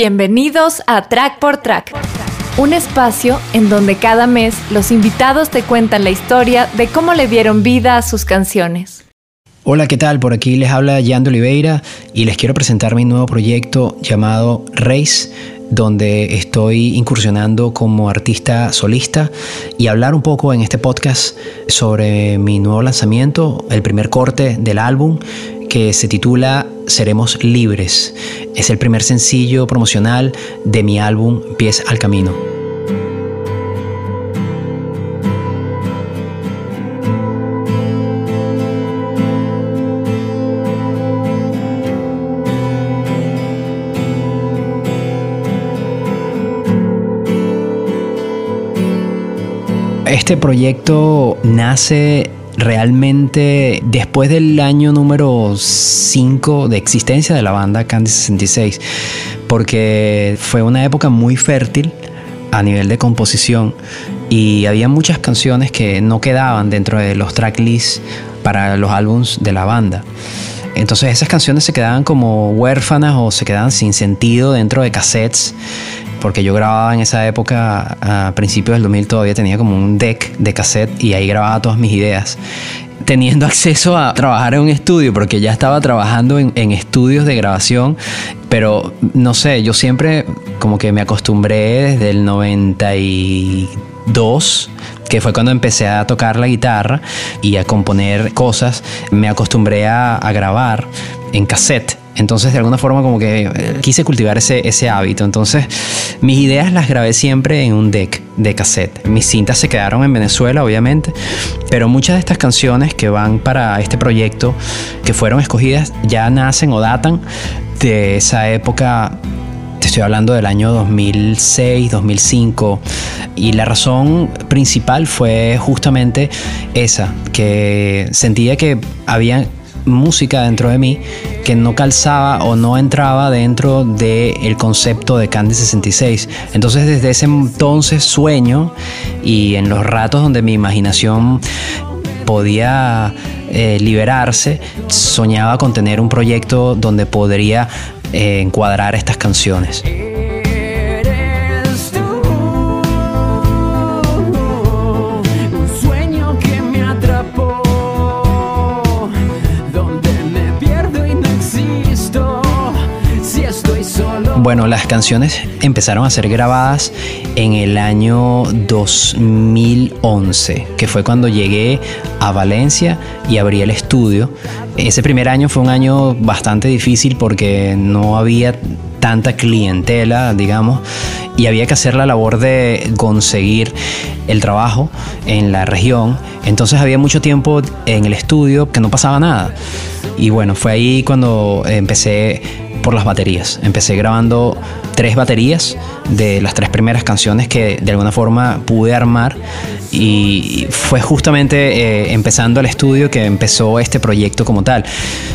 Bienvenidos a Track por Track, un espacio en donde cada mes los invitados te cuentan la historia de cómo le dieron vida a sus canciones. Hola, ¿qué tal? Por aquí les habla Yando Oliveira y les quiero presentar mi nuevo proyecto llamado Race, donde estoy incursionando como artista solista y hablar un poco en este podcast sobre mi nuevo lanzamiento, el primer corte del álbum que se titula Seremos Libres. Es el primer sencillo promocional de mi álbum Pies al Camino. Este proyecto nace realmente después del año número 5 de existencia de la banda Candy 66, porque fue una época muy fértil a nivel de composición y había muchas canciones que no quedaban dentro de los tracklists para los álbums de la banda. Entonces esas canciones se quedaban como huérfanas o se quedaban sin sentido dentro de cassettes porque yo grababa en esa época, a principios del 2000 todavía tenía como un deck de cassette y ahí grababa todas mis ideas. Teniendo acceso a trabajar en un estudio, porque ya estaba trabajando en, estudios de grabación, pero no sé, yo siempre como que me acostumbré desde el 92 que fue cuando empecé a tocar la guitarra y a componer cosas, me acostumbré a, a grabar en cassette entonces, de alguna forma, como que eh, quise cultivar ese, hábito. Entonces, mis ideas las grabé siempre en un deck de cassette. Mis cintas se quedaron en Venezuela, obviamente, pero muchas de estas canciones que van para este proyecto, que fueron escogidas, ya nacen o datan de esa época te estoy hablando del año 2006, 2005, y la razón principal fue justamente esa, que sentía que había música dentro de mí que no calzaba o no entraba dentro del concepto de Candy 66. Entonces desde ese entonces sueño y en los ratos donde mi imaginación podía eh, liberarse, soñaba con tener un proyecto donde podría eh, encuadrar estas canciones. Bueno, las canciones empezaron a ser grabadas en el año 2011, que fue cuando llegué a Valencia y abrí el estudio. Ese primer año fue un año bastante difícil porque no había tanta clientela, digamos, y había que hacer la labor de conseguir el trabajo en la región. Entonces había mucho tiempo en el estudio que no pasaba nada. Y bueno, fue ahí cuando empecé por las baterías. Empecé grabando tres baterías de las tres primeras canciones que de alguna forma pude armar y fue justamente eh, empezando el estudio que empezó este proyecto como tal.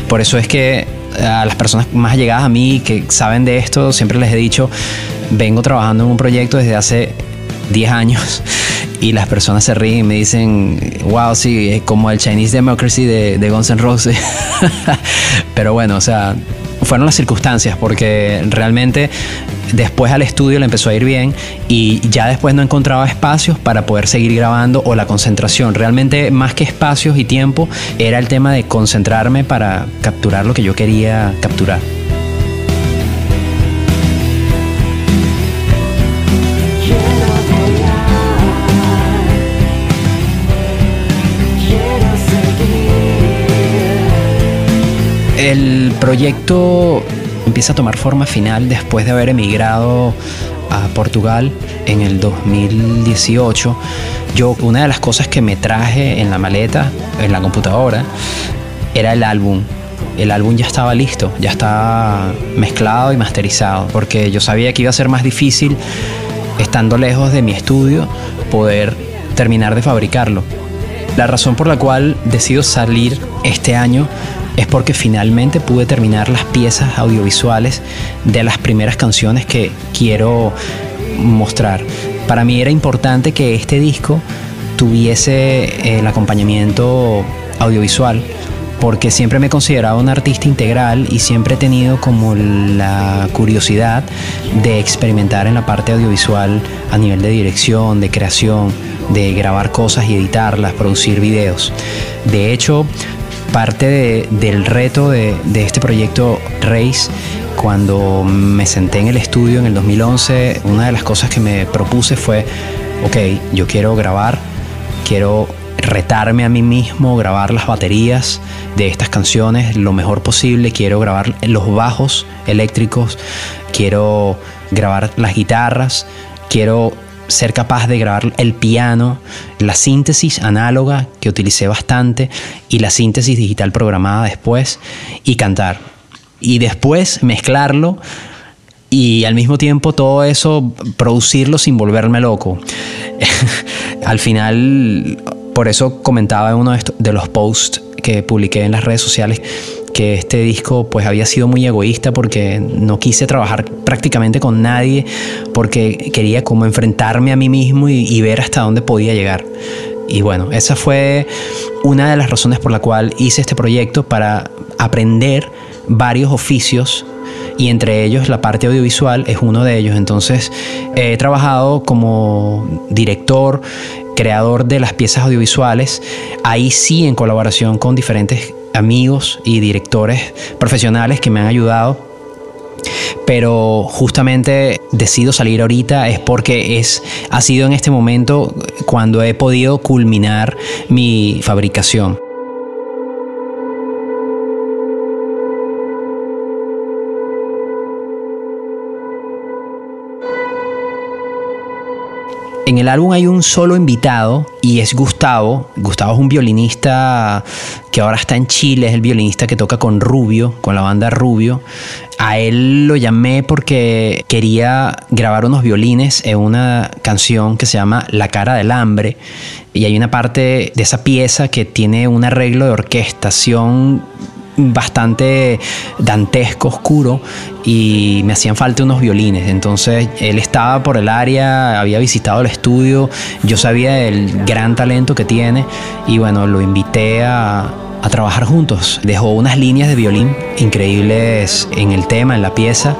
Por eso es que a las personas más allegadas a mí que saben de esto, siempre les he dicho, vengo trabajando en un proyecto desde hace 10 años y las personas se ríen y me dicen, wow, sí, como el Chinese Democracy de, de Guns N' Roses. Pero bueno, o sea, fueron las circunstancias, porque realmente después al estudio le empezó a ir bien y ya después no encontraba espacios para poder seguir grabando o la concentración. Realmente más que espacios y tiempo era el tema de concentrarme para capturar lo que yo quería capturar. Proyecto empieza a tomar forma final después de haber emigrado a Portugal en el 2018. Yo una de las cosas que me traje en la maleta, en la computadora, era el álbum. El álbum ya estaba listo, ya estaba mezclado y masterizado, porque yo sabía que iba a ser más difícil, estando lejos de mi estudio, poder terminar de fabricarlo. La razón por la cual decido salir este año es porque finalmente pude terminar las piezas audiovisuales de las primeras canciones que quiero mostrar. Para mí era importante que este disco tuviese el acompañamiento audiovisual porque siempre me he considerado un artista integral y siempre he tenido como la curiosidad de experimentar en la parte audiovisual a nivel de dirección, de creación, de grabar cosas y editarlas, producir videos. De hecho, parte del reto de, de este proyecto Race cuando me senté en el estudio en el 2011, una de las cosas que me propuse fue, ok, yo quiero grabar, quiero retarme a mí mismo, grabar las baterías de estas canciones lo mejor posible, quiero grabar los bajos eléctricos, quiero grabar las guitarras, quiero ser capaz de grabar el piano, la síntesis análoga que utilicé bastante y la síntesis digital programada después y cantar. Y después mezclarlo y al mismo tiempo todo eso producirlo sin volverme loco. al final por eso comentaba en uno de, los posts que publiqué en las redes sociales que este disco pues había sido muy egoísta porque no quise trabajar prácticamente con nadie porque quería como enfrentarme a mí mismo y, ver hasta dónde podía llegar. Y bueno, esa fue una de las razones por la cual hice este proyecto para aprender varios oficios y entre ellos la parte audiovisual es uno de ellos. Entonces he trabajado como director, creador de las piezas audiovisuales, ahí sí en colaboración con diferentes amigos y directores profesionales que me han ayudado pero justamente decido salir ahorita es porque es ha sido en este momento cuando he podido culminar mi fabricación. En el álbum hay un solo invitado y es Gustavo. Gustavo es un violinista que ahora está en Chile, es el violinista que toca con Rubio, con la banda Rubio. A él lo llamé porque quería grabar unos violines en una canción que se llama La cara del hambre. Y hay una parte de esa pieza que tiene un arreglo de orquestación bastante dantesco, oscuro, y me hacían falta unos violines. Entonces él estaba por el área, había visitado el estudio, yo sabía del gran talento que tiene y bueno, lo invité a, a trabajar juntos. Dejó unas líneas de violín increíbles en el tema, en la pieza,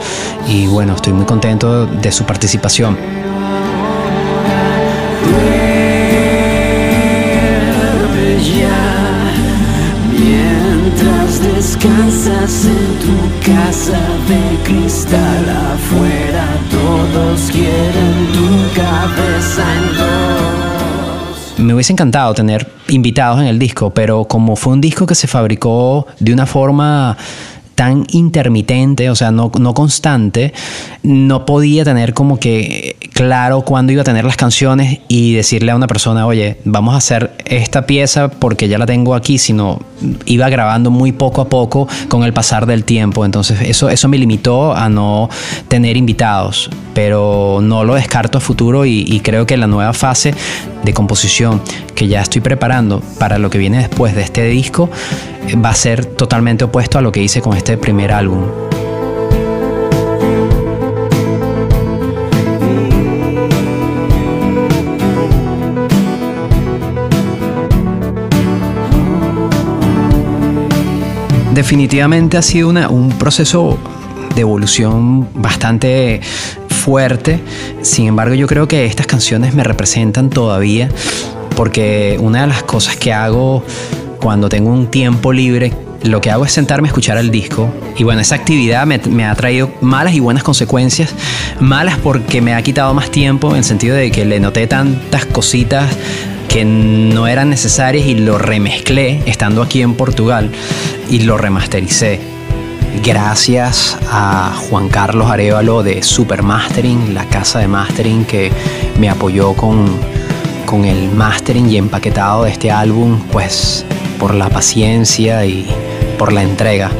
y bueno, estoy muy contento de su participación. Casa de cristal afuera, todos quieren tu cabeza en. Me hubiese encantado tener invitados en el disco, pero como fue un disco que se fabricó de una forma tan intermitente, o sea, no, no constante, no podía tener como que claro cuándo iba a tener las canciones y decirle a una persona, oye, vamos a hacer esta pieza porque ya la tengo aquí, sino iba grabando muy poco a poco con el pasar del tiempo. Entonces eso, eso me limitó a no tener invitados, pero no lo descarto a futuro y, y creo que la nueva fase de composición que ya estoy preparando para lo que viene después de este disco va a ser totalmente opuesto a lo que hice con este primer álbum. Definitivamente ha sido un proceso de evolución bastante fuerte. Sin embargo, yo creo que estas canciones me representan todavía porque una de las cosas que hago cuando tengo un tiempo libre, lo que hago es sentarme a escuchar el disco. Y bueno, esa actividad me, ha traído malas y buenas consecuencias. Malas porque me ha quitado más tiempo en el sentido de que le noté tantas cositas que no eran necesarias y lo remezclé estando aquí en Portugal y lo remastericé. Gracias a Juan Carlos Arevalo de Super Mastering, la casa de mastering que me apoyó con, con el mastering y empaquetado de este álbum, pues por la paciencia y por la entrega.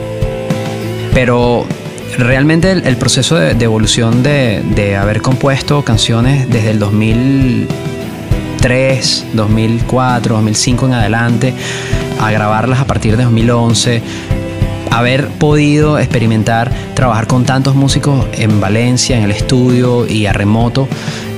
Pero realmente el, proceso de, de evolución de, de, haber compuesto canciones desde el 2000 2003, 2004, 2005 en adelante, a grabarlas a partir de 2011, haber podido experimentar, trabajar con tantos músicos en Valencia, en el estudio y a remoto,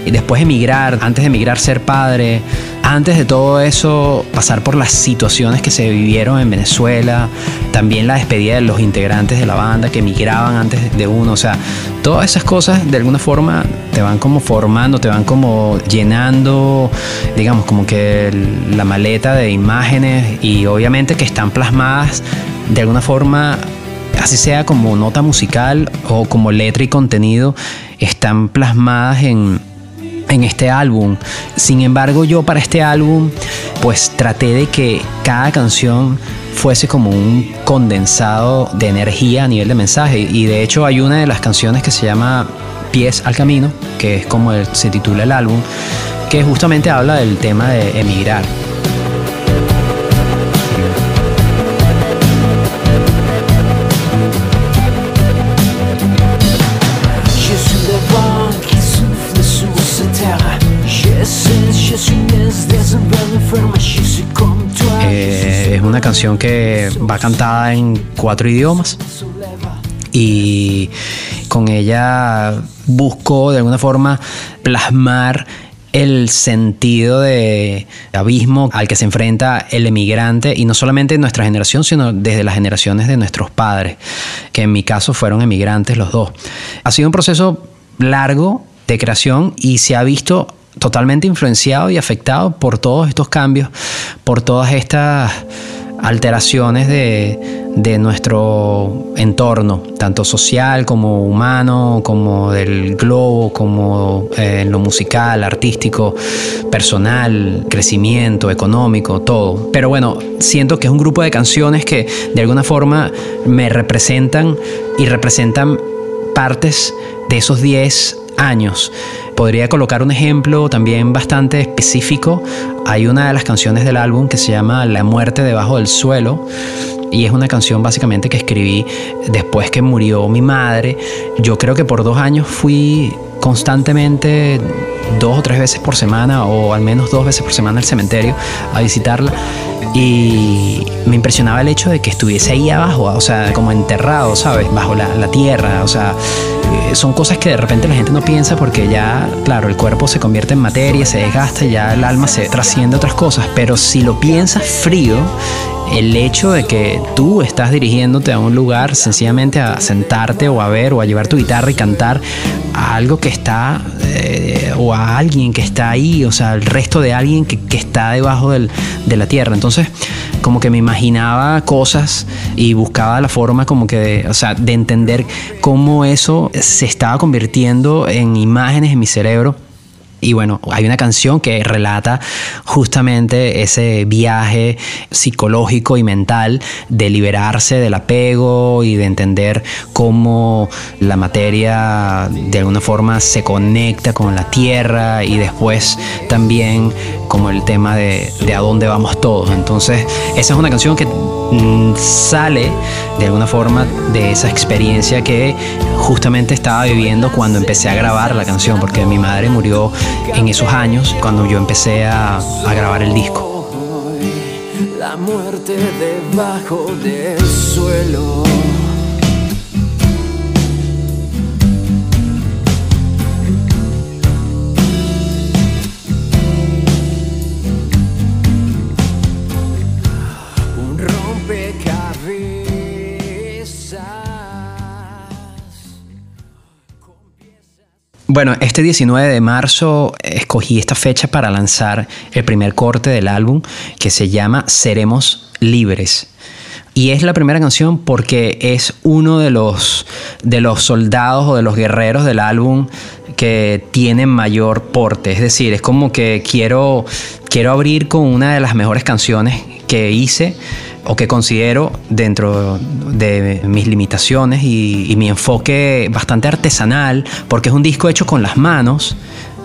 y después emigrar, antes de emigrar ser padre, antes de todo eso pasar por las situaciones que se vivieron en Venezuela, también la despedida de los integrantes de la banda que emigraban antes de uno, o sea, todas esas cosas de alguna forma te van como formando, te van como llenando, digamos, como que la maleta de imágenes y obviamente que están plasmadas de alguna forma así sea como nota musical o como letra y contenido, están plasmadas en, en este álbum. Sin embargo, yo para este álbum, pues traté de que cada canción fuese como un condensado de energía a nivel de mensaje. Y de hecho hay una de las canciones que se llama Pies al Camino, que es como se titula el álbum, que justamente habla del tema de emigrar. Que va cantada en cuatro idiomas y con ella busco de alguna forma plasmar el sentido de abismo al que se enfrenta el emigrante y no solamente en nuestra generación, sino desde las generaciones de nuestros padres, que en mi caso fueron emigrantes los dos. Ha sido un proceso largo de creación y se ha visto totalmente influenciado y afectado por todos estos cambios, por todas estas alteraciones de, nuestro entorno, tanto social como humano, como del globo, como eh, en lo musical, artístico, personal, crecimiento, económico, todo. Pero bueno, siento que es un grupo de canciones que de alguna forma me representan y representan partes de esos 10 años. Podría colocar un ejemplo también bastante específico. Hay una de las canciones del álbum que se llama La muerte debajo del suelo y es una canción básicamente que escribí después que murió mi madre. Yo creo que por dos años fui constantemente dos o tres veces por semana o al menos dos veces por semana al cementerio a visitarla y me impresionaba el hecho de que estuviese ahí abajo, o sea, como enterrado, ¿sabes? Bajo la, tierra, o sea, eh, son cosas que de repente la gente no piensa porque ya, claro, el cuerpo se convierte en materia, se desgasta, ya el alma se trasciende a otras cosas, pero si lo piensas frío, el hecho de que tú estás dirigiéndote a un lugar sencillamente a sentarte o a ver o a llevar tu guitarra y cantar a algo que está eh, o a alguien que está ahí, o sea, el resto de alguien que, que está debajo del, de la tierra. Entonces, como que me imaginaba cosas y buscaba la forma como que, o sea, de entender cómo eso se estaba convirtiendo en imágenes en mi cerebro y bueno, hay una canción que relata justamente ese viaje psicológico y mental de liberarse del apego y de entender cómo la materia de alguna forma se conecta con la tierra y después también como el tema de, de a dónde vamos todos. Entonces, esa es una canción que sale de alguna forma de esa experiencia que justamente estaba viviendo cuando empecé a grabar la canción, porque mi madre murió en esos años cuando yo empecé a, a grabar el disco. La muerte debajo del suelo. Bueno, este 19 de marzo escogí esta fecha para lanzar el primer corte del álbum que se llama Seremos Libres. Y es la primera canción porque es uno de los, de los soldados o de los guerreros del álbum que tiene mayor porte. Es decir, es como que quiero, quiero abrir con una de las mejores canciones que hice o que considero dentro de mis limitaciones y, mi enfoque bastante artesanal, porque es un disco hecho con las manos,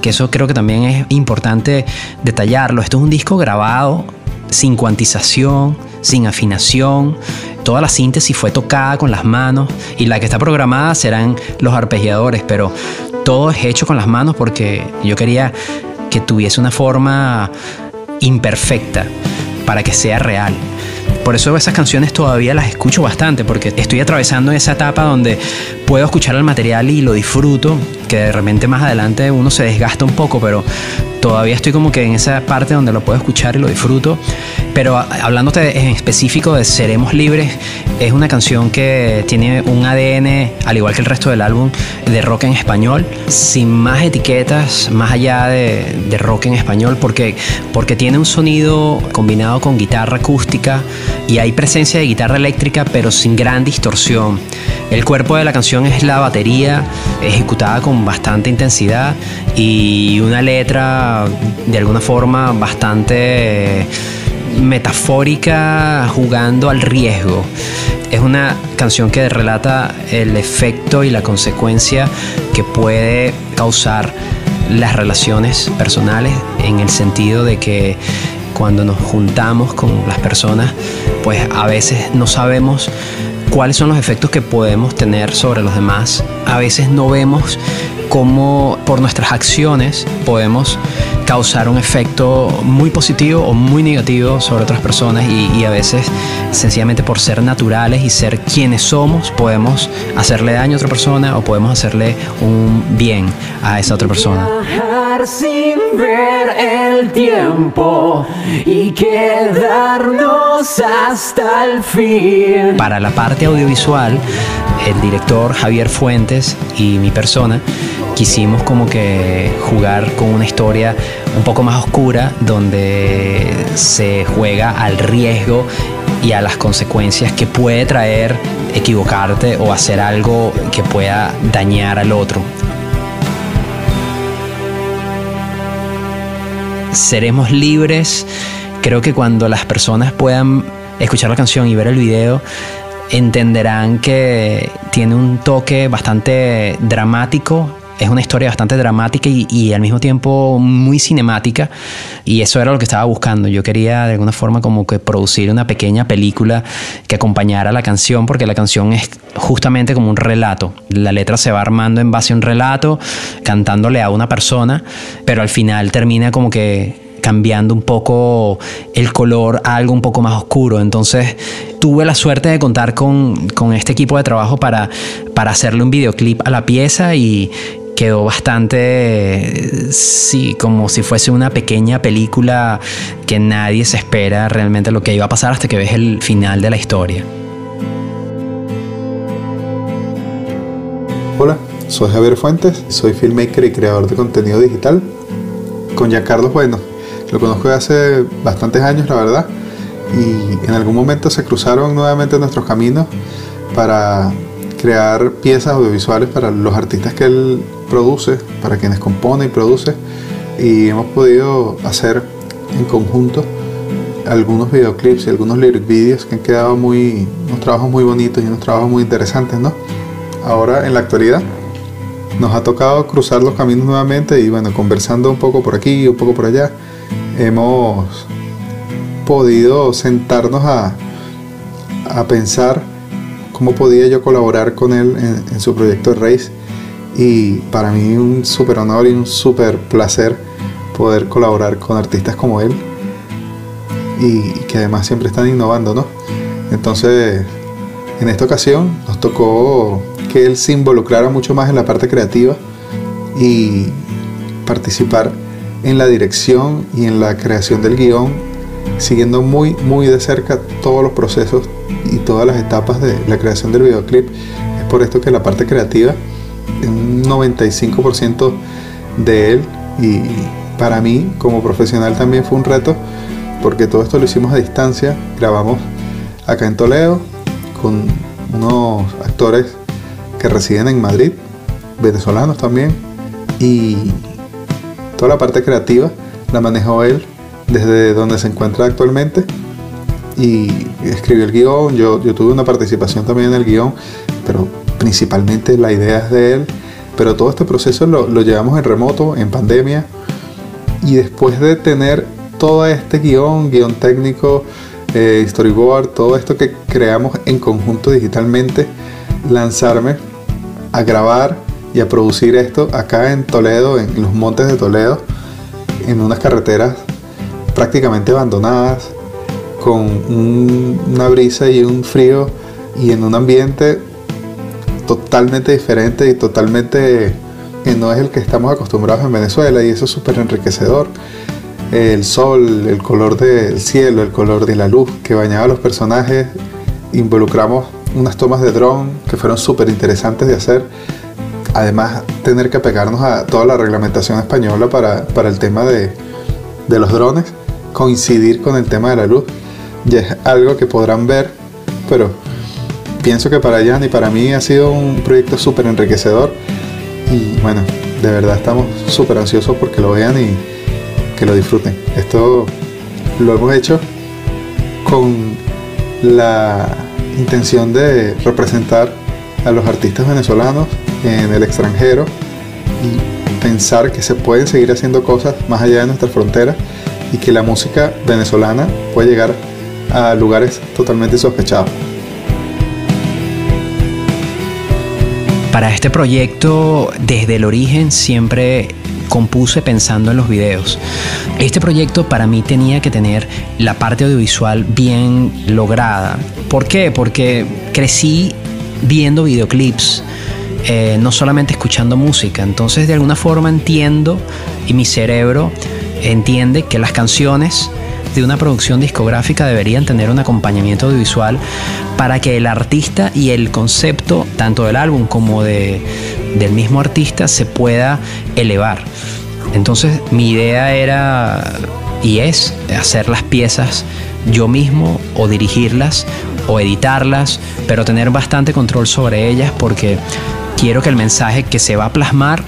que eso creo que también es importante detallarlo. Esto es un disco grabado sin cuantización, sin afinación. Toda la síntesis fue tocada con las manos y la que está programada serán los arpegiadores, pero todo es hecho con las manos porque yo quería que tuviese una forma imperfecta para que sea real. Por eso esas canciones todavía las escucho bastante, porque estoy atravesando esa etapa donde puedo escuchar el material y lo disfruto, que de repente más adelante uno se desgasta un poco, pero todavía estoy como que en esa parte donde lo puedo escuchar y lo disfruto. Pero hablándote en específico de Seremos Libres, es una canción que tiene un ADN, al igual que el resto del álbum, de rock en español, sin más etiquetas, más allá de, de rock en español, porque, porque tiene un sonido combinado con guitarra acústica y hay presencia de guitarra eléctrica, pero sin gran distorsión. El cuerpo de la canción es la batería, ejecutada con bastante intensidad y una letra de alguna forma bastante metafórica jugando al riesgo. Es una canción que relata el efecto y la consecuencia que puede causar las relaciones personales en el sentido de que cuando nos juntamos con las personas, pues a veces no sabemos cuáles son los efectos que podemos tener sobre los demás. A veces no vemos cómo por nuestras acciones podemos causar un efecto muy positivo o muy negativo sobre otras personas y, a veces sencillamente por ser naturales y ser quienes somos podemos hacerle daño a otra persona o podemos hacerle un bien a esa otra persona. sin ver el tiempo y quedarnos hasta el fin. Para la parte audiovisual, el director Javier Fuentes y mi persona quisimos como que jugar con una historia un poco más oscura donde se juega al riesgo y a las consecuencias que puede traer equivocarte o hacer algo que pueda dañar al otro. Seremos libres. Creo que cuando las personas puedan escuchar la canción y ver el video, entenderán que tiene un toque bastante dramático es una historia bastante dramática y, al mismo tiempo muy cinemática y eso era lo que estaba buscando. Yo quería de alguna forma como que producir una pequeña película que acompañara la canción porque la canción es justamente como un relato. La letra se va armando en base a un relato, cantándole a una persona, pero al final termina como que cambiando un poco el color a algo un poco más oscuro. Entonces tuve la suerte de contar con, con, este equipo de trabajo para, para hacerle un videoclip a la pieza y, quedó bastante, sí, como si fuese una pequeña película que nadie se espera realmente lo que iba a pasar hasta que ves el final de la historia. Hola, soy Javier Fuentes, soy filmmaker y creador de contenido digital. Con Carlos bueno, lo conozco de hace bastantes años, la verdad, y en algún momento se cruzaron nuevamente nuestros caminos para crear piezas audiovisuales para los artistas que él produce, para quienes compone y produce, y hemos podido hacer en conjunto algunos videoclips y algunos lyric videos que han quedado muy, unos trabajos muy bonitos y unos trabajos muy interesantes, ¿no? Ahora, en la actualidad, nos ha tocado cruzar los caminos nuevamente y bueno, conversando un poco por aquí un poco por allá, hemos podido sentarnos a, a pensar cómo podía yo colaborar con él en, su proyecto de Race. Y para mí un súper honor y un súper placer poder colaborar con artistas como él y que además siempre están innovando, ¿no? Entonces, en esta ocasión nos tocó que él se involucrara mucho más en la parte creativa y participar en la dirección y en la creación del guion, siguiendo muy, muy de cerca todos los procesos y todas las etapas de la creación del videoclip. Es por esto que la parte creativa un 95% de él y para mí como profesional también fue un reto porque todo esto lo hicimos a distancia, grabamos acá en Toledo con unos actores que residen en Madrid, venezolanos también, y toda la parte creativa la manejó él desde donde se encuentra actualmente y escribió el guion, yo, yo tuve una participación también en el guion, pero principalmente la idea es de él, pero todo este proceso lo, lo llevamos en remoto, en pandemia, y después de tener todo este guion, guion técnico, eh, storyboard, todo esto que creamos en conjunto digitalmente, lanzarme a grabar y a producir esto acá en Toledo, en los montes de Toledo, en unas carreteras prácticamente abandonadas, con un- una brisa y un frío y en un ambiente totalmente diferente y totalmente que no es el que estamos acostumbrados en Venezuela y eso es súper enriquecedor. El sol, el color del cielo, el color de la luz que bañaba a los personajes. Involucramos unas tomas de dron que fueron súper interesantes de hacer. Además, tener que apegarnos a toda la reglamentación española para, para el tema de, de los drones, coincidir con el tema de la luz. Ya es algo que podrán ver, pero pienso que para Jan y para mí ha sido un proyecto súper enriquecedor y bueno, de verdad estamos súper ansiosos porque lo vean y que lo disfruten. Esto lo hemos hecho con la intención de representar a los artistas venezolanos en el extranjero y pensar que se pueden seguir haciendo cosas más allá de nuestras fronteras y que la música venezolana puede llegar a lugares totalmente sospechados. Para este proyecto, desde el origen, siempre compuse pensando en los videos. Este proyecto para mí tenía que tener la parte audiovisual bien lograda. ¿Por qué? Porque crecí viendo videoclips, eh, no solamente escuchando música. Entonces de alguna forma entiendo y mi cerebro entiende que las canciones de una producción discográfica deberían tener un acompañamiento audiovisual para que el artista y el concepto, tanto del álbum como de, del mismo artista, se pueda elevar. Entonces mi idea era y es hacer las piezas yo mismo o dirigirlas o editarlas, pero tener bastante control sobre ellas porque quiero que el mensaje que se va a plasmar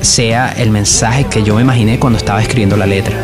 sea el mensaje que yo me imaginé cuando estaba escribiendo la letra.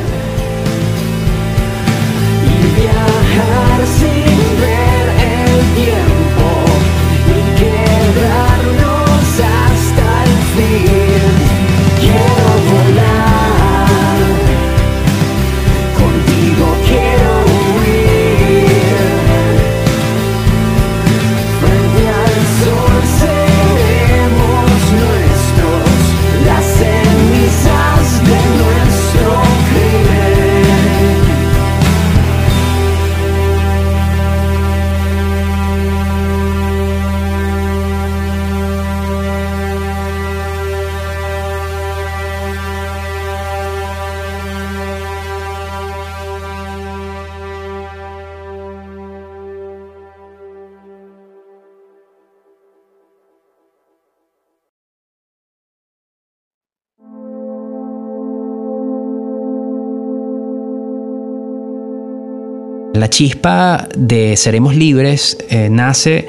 La chispa de Seremos Libres eh, nace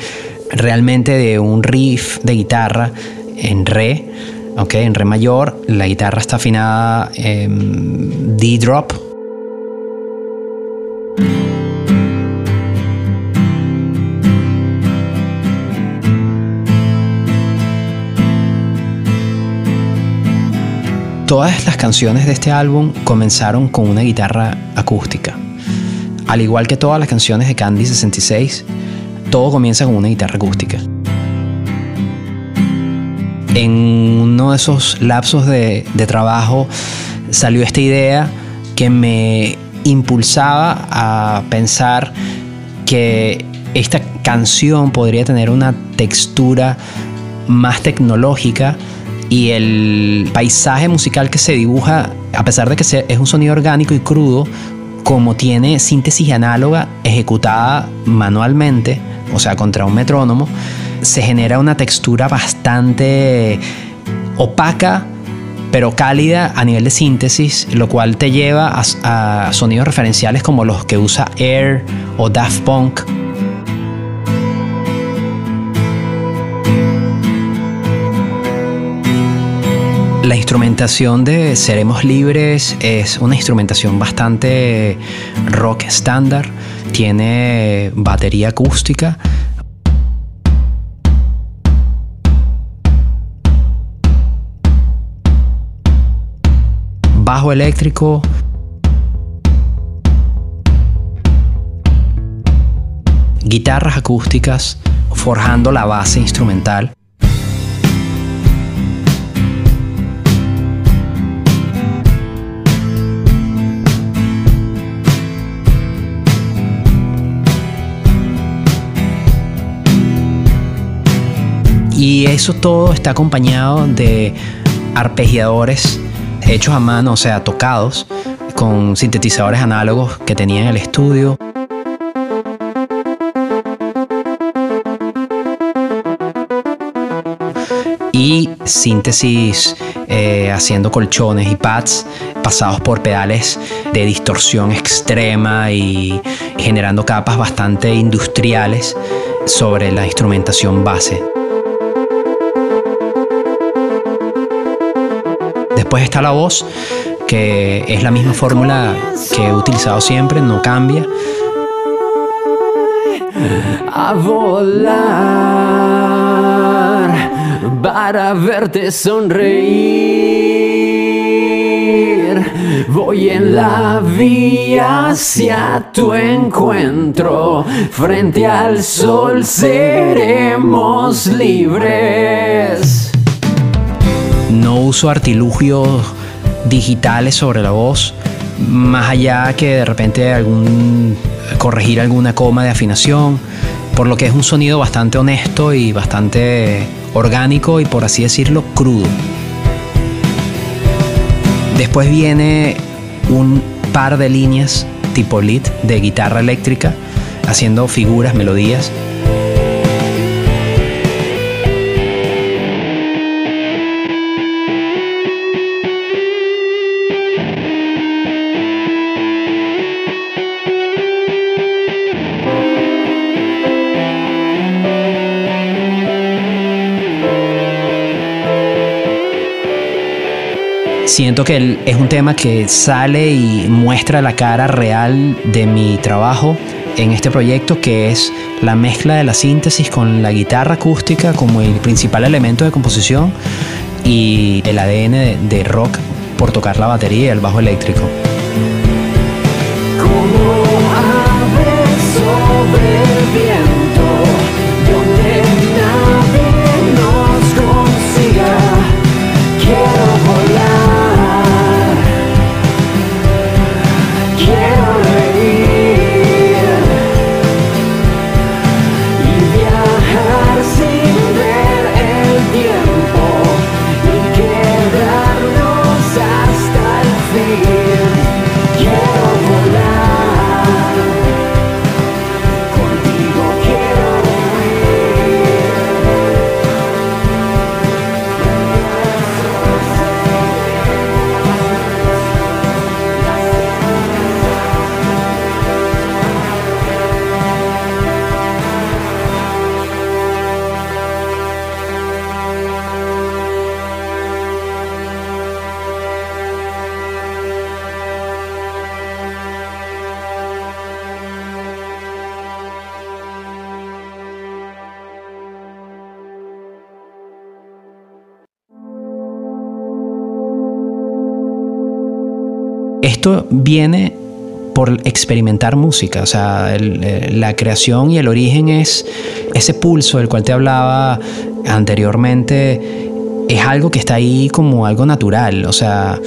realmente de un riff de guitarra en re, ok, en re mayor. La guitarra está afinada en D drop. Todas las canciones de este álbum comenzaron con una guitarra acústica. Al igual que todas las canciones de Candy 66, todo comienza con una guitarra acústica. En uno de esos lapsos de, de trabajo salió esta idea que me impulsaba a pensar que esta canción podría tener una textura más tecnológica y el paisaje musical que se dibuja, a pesar de que es un sonido orgánico y crudo, como tiene síntesis análoga ejecutada manualmente, o sea, contra un metrónomo, se genera una textura bastante opaca, pero cálida a nivel de síntesis, lo cual te lleva a, a sonidos referenciales como los que usa Air o Daft Punk. La instrumentación de Seremos Libres es una instrumentación bastante rock estándar. Tiene batería acústica. Bajo eléctrico. Guitarras acústicas forjando la base instrumental. Eso todo está acompañado de arpegiadores hechos a mano, o sea, tocados, con sintetizadores análogos que tenía en el estudio. y síntesis eh, haciendo colchones y pads pasados por pedales de distorsión extrema y generando capas bastante industriales sobre la instrumentación base. Después está la voz, que es la misma fórmula que he utilizado siempre, no cambia. a volar para verte sonreír. Voy en la vía hacia tu encuentro. Frente al sol seremos libres. No uso artilugios digitales sobre la voz, más allá que de repente algún corregir alguna coma de afinación, por lo que es un sonido bastante honesto y bastante orgánico y por así decirlo crudo. Después viene un par de líneas tipo lead de guitarra eléctrica haciendo figuras, melodías. Siento que es un tema que sale y muestra la cara real de mi trabajo en este proyecto, que es la mezcla de la síntesis con la guitarra acústica como el principal elemento de composición y el ADN de rock por tocar la batería y el bajo eléctrico. Esto viene por experimentar música, o sea, eh, la creación y el origen es ese pulso del cual te hablaba anteriormente, es algo que está ahí como algo natural, o sea,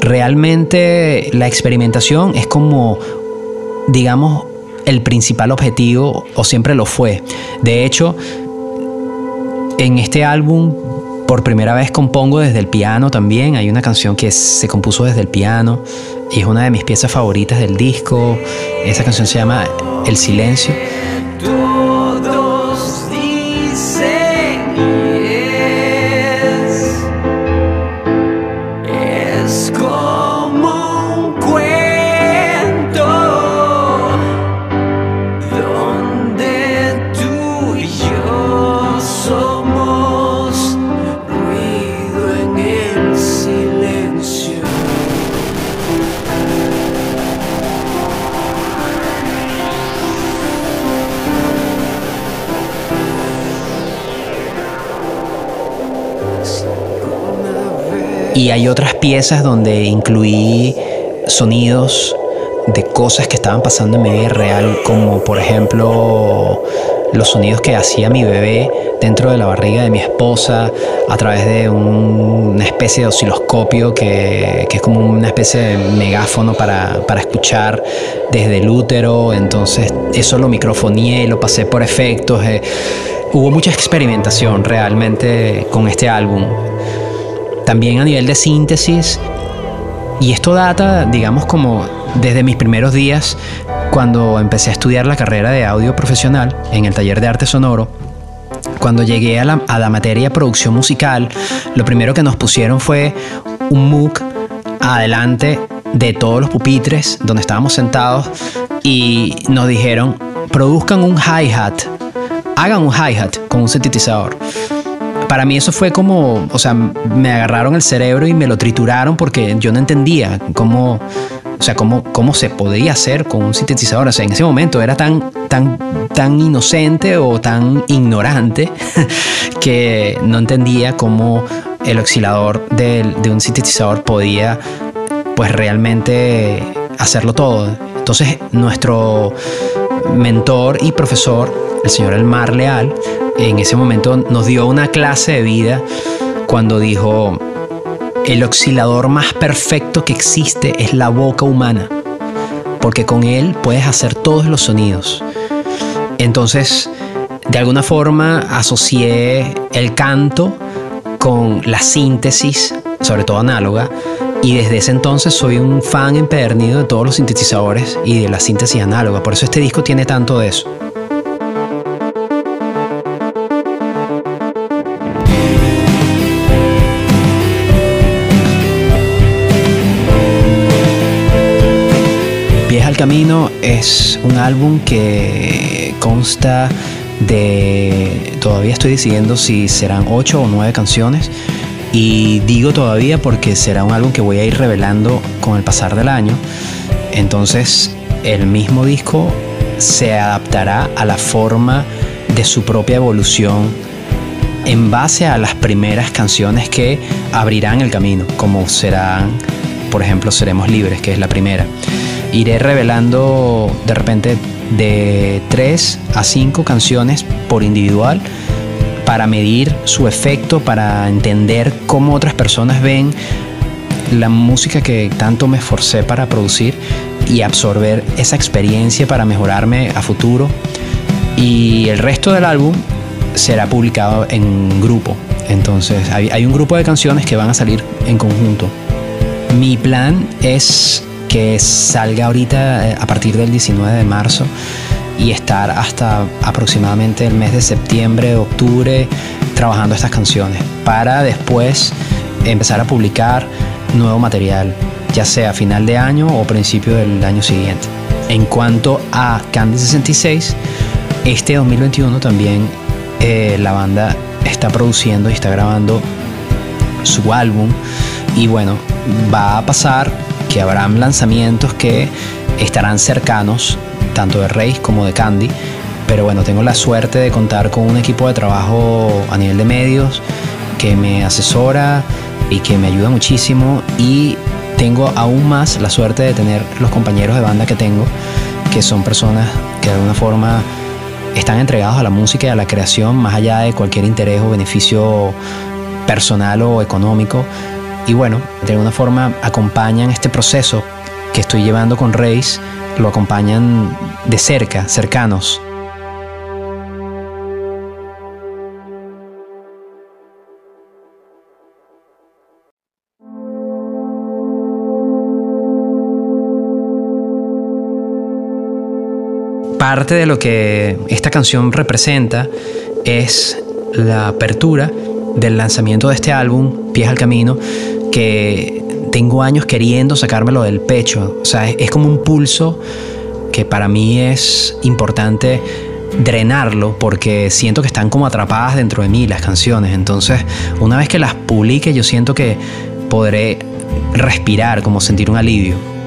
realmente la experimentación es como, digamos, el principal objetivo, o siempre lo fue. De hecho, en este álbum por primera vez compongo desde el piano también. Hay una canción que se compuso desde el piano y es una de mis piezas favoritas del disco. Esa canción se llama El Silencio. Y hay otras piezas donde incluí sonidos de cosas que estaban pasando en mi vida real, como por ejemplo los sonidos que hacía mi bebé dentro de la barriga de mi esposa a través de un- una especie de osciloscopio que, es como una especie de megáfono para, para escuchar desde el útero. Entonces eso lo microfoneé, lo pasé por efectos. eh, hubo mucha experimentación realmente con este álbum. También a nivel de síntesis. Y esto data, digamos, como desde mis primeros días cuando empecé a estudiar la carrera de audio profesional en el taller de arte sonoro. Cuando llegué a la, materia producción musical, lo primero que nos pusieron fue un MOOC adelante de todos los pupitres donde estábamos sentados y nos dijeron, produzcan un hi-hat, hagan un hi-hat con un sintetizador. Para mí eso fue como, o sea, me agarraron el cerebro y me lo trituraron porque yo no entendía cómo, o sea, cómo, cómo se podía hacer con un sintetizador. O sea, en ese momento era tan, tan, tan inocente o tan ignorante que no entendía cómo el oscilador de, de un sintetizador podía, pues realmente hacerlo todo. Entonces, nuestro mentor y profesor, el señor Elmar Leal, en ese momento nos dio una clase de vida cuando dijo, el oscilador más perfecto que existe es la boca humana, porque con él puedes hacer todos los sonidos. Entonces, de alguna forma asocié el canto con la síntesis, sobre todo análoga, y desde ese entonces soy un fan empedernido de todos los sintetizadores y de la síntesis análoga. Por eso este disco tiene tanto de eso. Camino es un álbum que consta de... Todavía estoy decidiendo si serán ocho o nueve canciones. Y digo todavía porque será un álbum que voy a ir revelando con el pasar del año. Entonces el mismo disco se adaptará a la forma de su propia evolución en base a las primeras canciones que abrirán el camino, como serán, por ejemplo, Seremos Libres, que es la primera. Iré revelando de repente de 3 a 5 canciones por individual para medir su efecto, para entender cómo otras personas ven la música que tanto me esforcé para producir y absorber esa experiencia para mejorarme a futuro. Y el resto del álbum será publicado en grupo. Entonces hay, hay un grupo de canciones que van a salir en conjunto. Mi plan es que salga ahorita eh, a partir del 19 de marzo y estar hasta aproximadamente el mes de septiembre, octubre trabajando estas canciones para después empezar a publicar nuevo material, ya sea final de año o principio del año siguiente. En cuanto a Candy 66, este 2021 también eh, la banda está produciendo y está grabando su álbum y bueno, va a pasar que habrán lanzamientos que estarán cercanos, tanto de Reis como de Candy. Pero bueno, tengo la suerte de contar con un equipo de trabajo a nivel de medios que me asesora y que me ayuda muchísimo. Y tengo aún más la suerte de tener los compañeros de banda que tengo, que son personas que de alguna forma están entregados a la música y a la creación, más allá de cualquier interés o beneficio personal o económico y bueno, de alguna forma acompañan este proceso que estoy llevando con Reis, lo acompañan de cerca, cercanos. Parte de lo que esta canción representa es la apertura del lanzamiento de este álbum, Pies al Camino, que tengo años queriendo sacármelo del pecho. O sea, es, como un pulso que para mí es importante drenarlo porque siento que están como atrapadas dentro de mí las canciones. Entonces, una vez que las publique, yo siento que podré respirar, como sentir un alivio.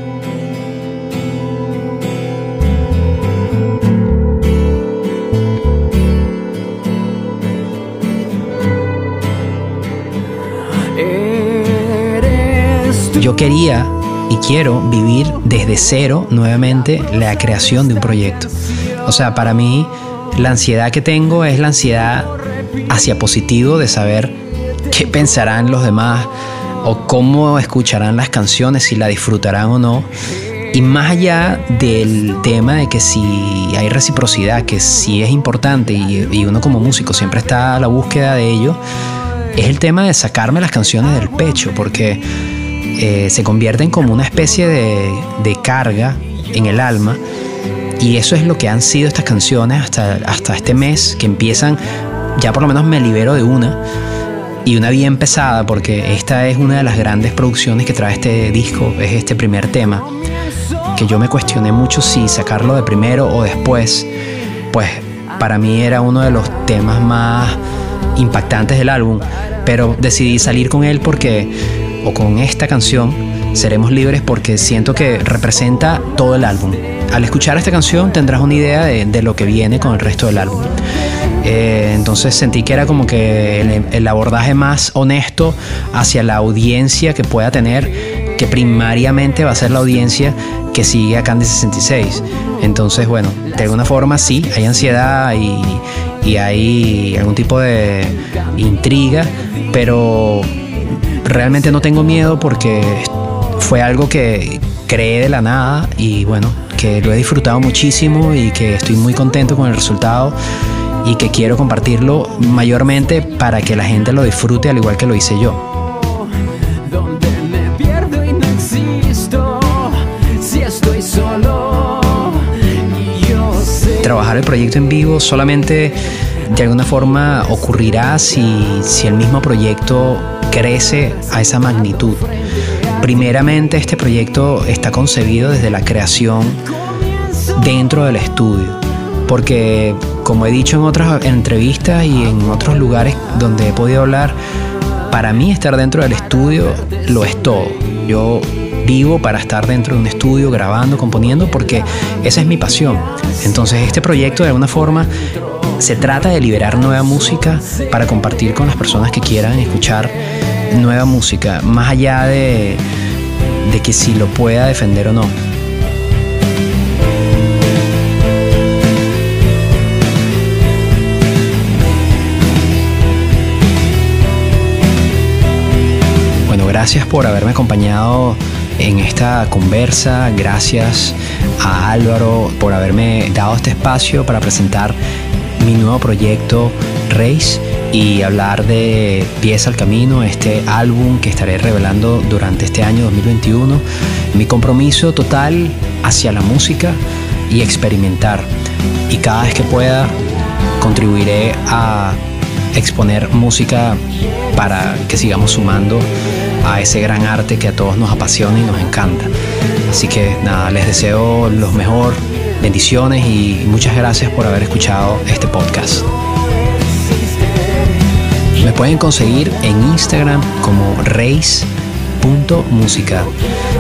Yo quería y quiero vivir desde cero nuevamente la creación de un proyecto. O sea, para mí la ansiedad que tengo es la ansiedad hacia positivo de saber qué pensarán los demás o cómo escucharán las canciones, si la disfrutarán o no. Y más allá del tema de que si hay reciprocidad, que sí es importante y, y uno como músico siempre está a la búsqueda de ello, es el tema de sacarme las canciones del pecho, porque eh, se convierten como una especie de, de carga en el alma. Y eso es lo que han sido estas canciones hasta, hasta este mes, que empiezan, ya por lo menos me libero de una, y una bien pesada, porque esta es una de las grandes producciones que trae este disco, es este primer tema, que yo me cuestioné mucho si sacarlo de primero o después, pues para mí era uno de los temas más impactantes del álbum, pero decidí salir con él porque, o con esta canción, seremos libres porque siento que representa todo el álbum. Al escuchar esta canción tendrás una idea de, de lo que viene con el resto del álbum. Eh, entonces sentí que era como que el, el abordaje más honesto hacia la audiencia que pueda tener, que primariamente va a ser la audiencia que sigue a Candy 66. Entonces, bueno, de alguna forma sí, hay ansiedad y, y hay algún tipo de intriga, pero realmente no tengo miedo porque fue algo que creé de la nada y bueno, que lo he disfrutado muchísimo y que estoy muy contento con el resultado y que quiero compartirlo mayormente para que la gente lo disfrute al igual que lo hice yo. Donde me pierdo y no existo Si estoy solo Y yo sé Trabajar el proyecto en vivo solamente de alguna forma ocurrirá si, si el mismo proyecto crece a esa magnitud. Primeramente este proyecto está concebido desde la creación dentro del estudio, porque como he dicho en otras entrevistas y en otros lugares donde he podido hablar, para mí estar dentro del estudio lo es todo. Yo vivo para estar dentro de un estudio grabando, componiendo, porque esa es mi pasión. Entonces este proyecto de alguna forma se trata de liberar nueva música para compartir con las personas que quieran escuchar nueva música, más allá de, de que si lo pueda defender o no. Bueno, gracias por haberme acompañado en esta conversa. Gracias a Álvaro por haberme dado este espacio para presentar mi nuevo proyecto Race y hablar de Pieza al Camino, este álbum que estaré revelando durante este año 2021. Mi compromiso total hacia la música y experimentar. Y cada vez que pueda contribuiré a exponer música para que sigamos sumando a ese gran arte que a todos nos apasiona y nos encanta. Así que nada, les deseo lo mejor, bendiciones y muchas gracias por haber escuchado este podcast. Me pueden conseguir en Instagram como reis.música,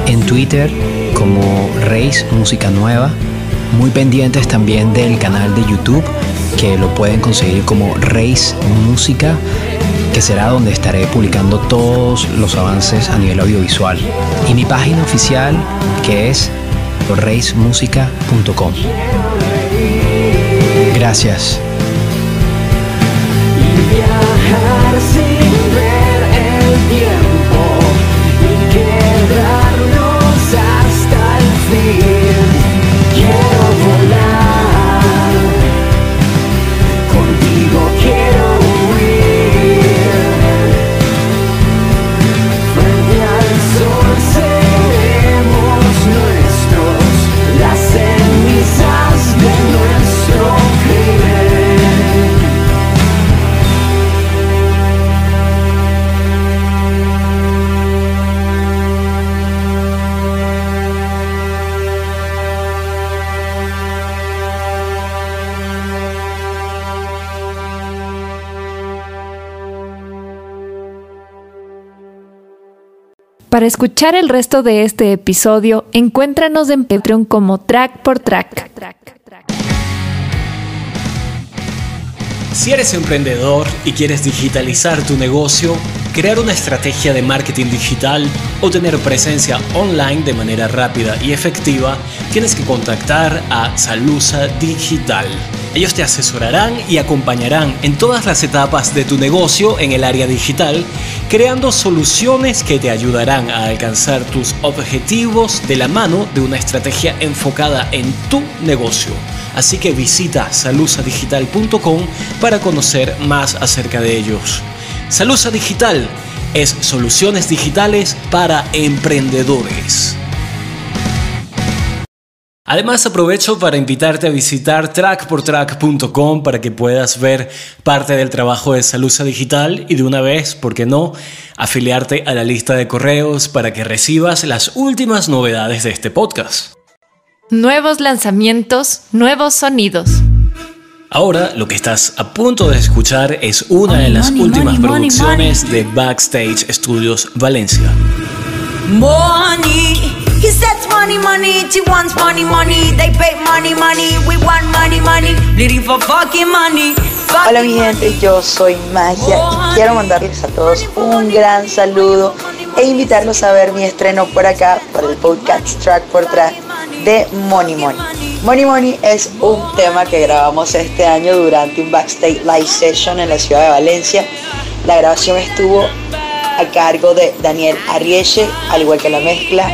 en Twitter como Reis Música Nueva, muy pendientes también del canal de YouTube que lo pueden conseguir como Reis Música, que será donde estaré publicando todos los avances a nivel audiovisual. Y mi página oficial que es reismusica.com. Gracias. hasta el fin. Para escuchar el resto de este episodio, encuéntranos en Patreon como Track por Track. Si eres emprendedor y quieres digitalizar tu negocio, crear una estrategia de marketing digital o tener presencia online de manera rápida y efectiva, tienes que contactar a Salusa Digital. Ellos te asesorarán y acompañarán en todas las etapas de tu negocio en el área digital, creando soluciones que te ayudarán a alcanzar tus objetivos de la mano de una estrategia enfocada en tu negocio. Así que visita salusadigital.com para conocer más acerca de ellos. Salusa Digital es soluciones digitales para emprendedores. Además aprovecho para invitarte a visitar trackportrack.com para que puedas ver parte del trabajo de Salusa Digital y de una vez, ¿por qué no?, afiliarte a la lista de correos para que recibas las últimas novedades de este podcast. Nuevos lanzamientos, nuevos sonidos. Ahora lo que estás a punto de escuchar es una de las últimas producciones de Backstage Studios Valencia. Money. He says money, money. She wants money, money. They pay money, money. We want money, money. Bleeding for fucking money. Hola mi gente, yo soy Magia y quiero mandarles a todos un gran saludo e invitarlos a ver mi estreno por acá, por el podcast Track por Track de Money Money. Money Money es un tema que grabamos este año durante un backstage live session en la ciudad de Valencia. La grabación estuvo a cargo de Daniel Arrieche, al igual que la mezcla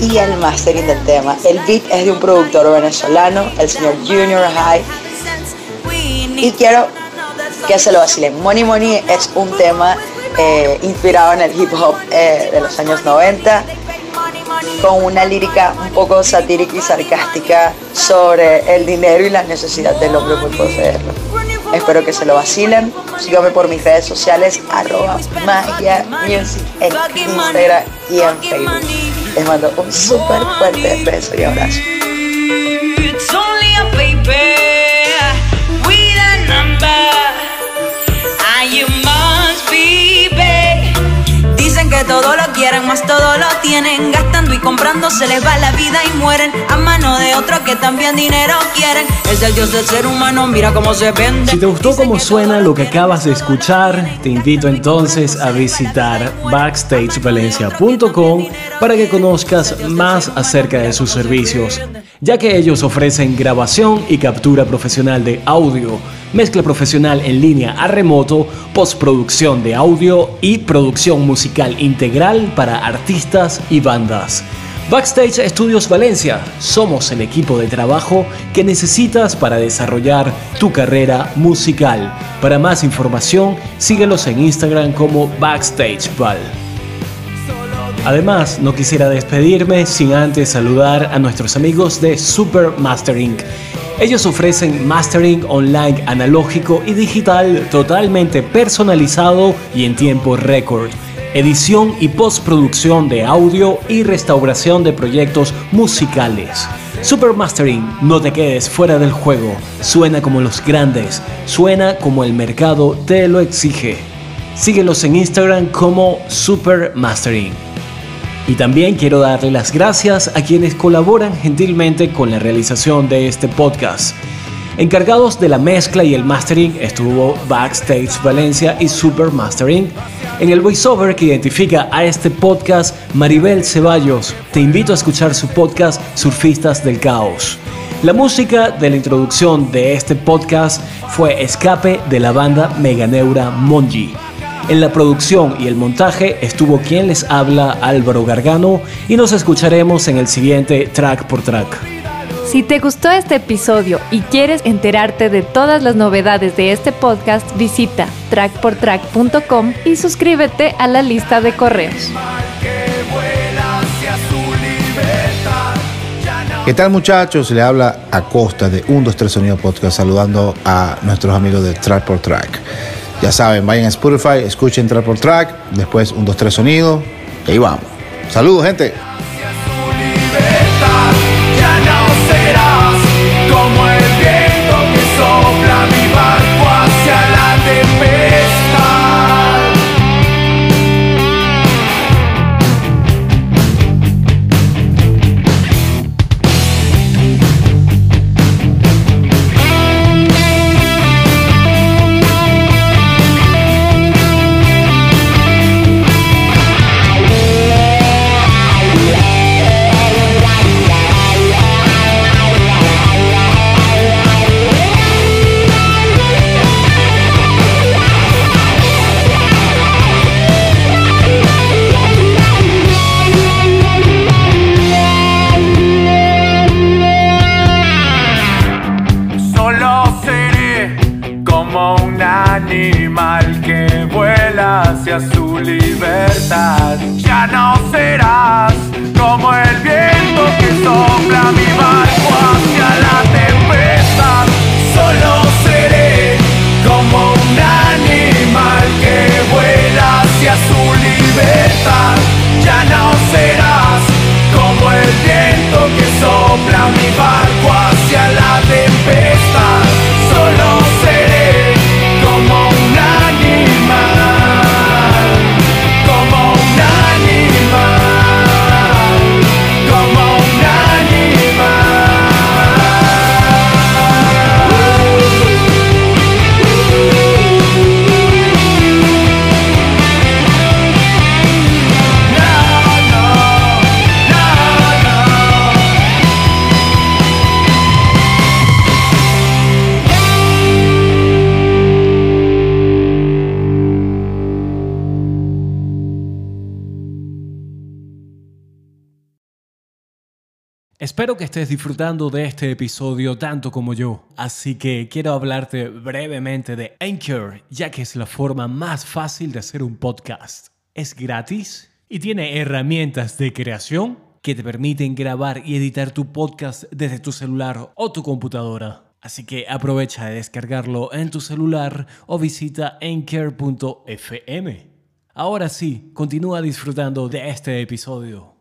y el mastering del tema. El beat es de un productor venezolano, el señor Junior High. Y quiero que se lo vacilen. Money Money es un tema eh, inspirado en el hip hop eh, de los años 90 con una lírica un poco satírica y sarcástica sobre el dinero y la necesidad del hombre por poseerlo. Espero que se lo vacilen. Síganme por mis redes sociales, arroba magia music en Instagram y en Facebook. Les mando un súper fuerte beso y abrazo. Dicen que todo lo quieren, más todo lo tienen. Gastando y comprando se les va la vida y mueren. A mano de otro que también dinero quieren. Es el dios del ser humano, mira cómo se vende. Si te gustó cómo suena lo que acabas de escuchar, te invito entonces a visitar backstagevalencia.com para que conozcas más acerca de sus servicios, ya que ellos ofrecen grabación y captura profesional de audio, mezcla profesional en línea a remoto, postproducción de audio y producción musical integral para artistas y bandas. Backstage Studios Valencia, somos el equipo de trabajo que necesitas para desarrollar tu carrera musical. Para más información, síguelos en Instagram como BackstageVal. Además, no quisiera despedirme sin antes saludar a nuestros amigos de Super Mastering. Ellos ofrecen mastering online analógico y digital totalmente personalizado y en tiempo récord edición y postproducción de audio y restauración de proyectos musicales. Supermastering, no te quedes fuera del juego. Suena como los grandes, suena como el mercado te lo exige. Síguelos en Instagram como Supermastering. Y también quiero darle las gracias a quienes colaboran gentilmente con la realización de este podcast. Encargados de la mezcla y el mastering estuvo Backstage Valencia y Super Mastering. En el voiceover que identifica a este podcast, Maribel Ceballos. Te invito a escuchar su podcast Surfistas del Caos. La música de la introducción de este podcast fue Escape de la banda Meganeura Monji. En la producción y el montaje estuvo quien les habla Álvaro Gargano y nos escucharemos en el siguiente track por track. Si te gustó este episodio y quieres enterarte de todas las novedades de este podcast, visita trackportrack.com y suscríbete a la lista de correos. ¿Qué tal muchachos? Le habla Acosta de 1, 2, 3 Sonido Podcast saludando a nuestros amigos de Track por Track. Ya saben, vayan a Spotify, escuchen Track por Track, después 1, 2, 3 Sonido y ahí vamos. Saludos gente. Estés disfrutando de este episodio tanto como yo, así que quiero hablarte brevemente de Anchor, ya que es la forma más fácil de hacer un podcast. Es gratis y tiene herramientas de creación que te permiten grabar y editar tu podcast desde tu celular o tu computadora. Así que aprovecha de descargarlo en tu celular o visita anchor.fm. Ahora sí, continúa disfrutando de este episodio.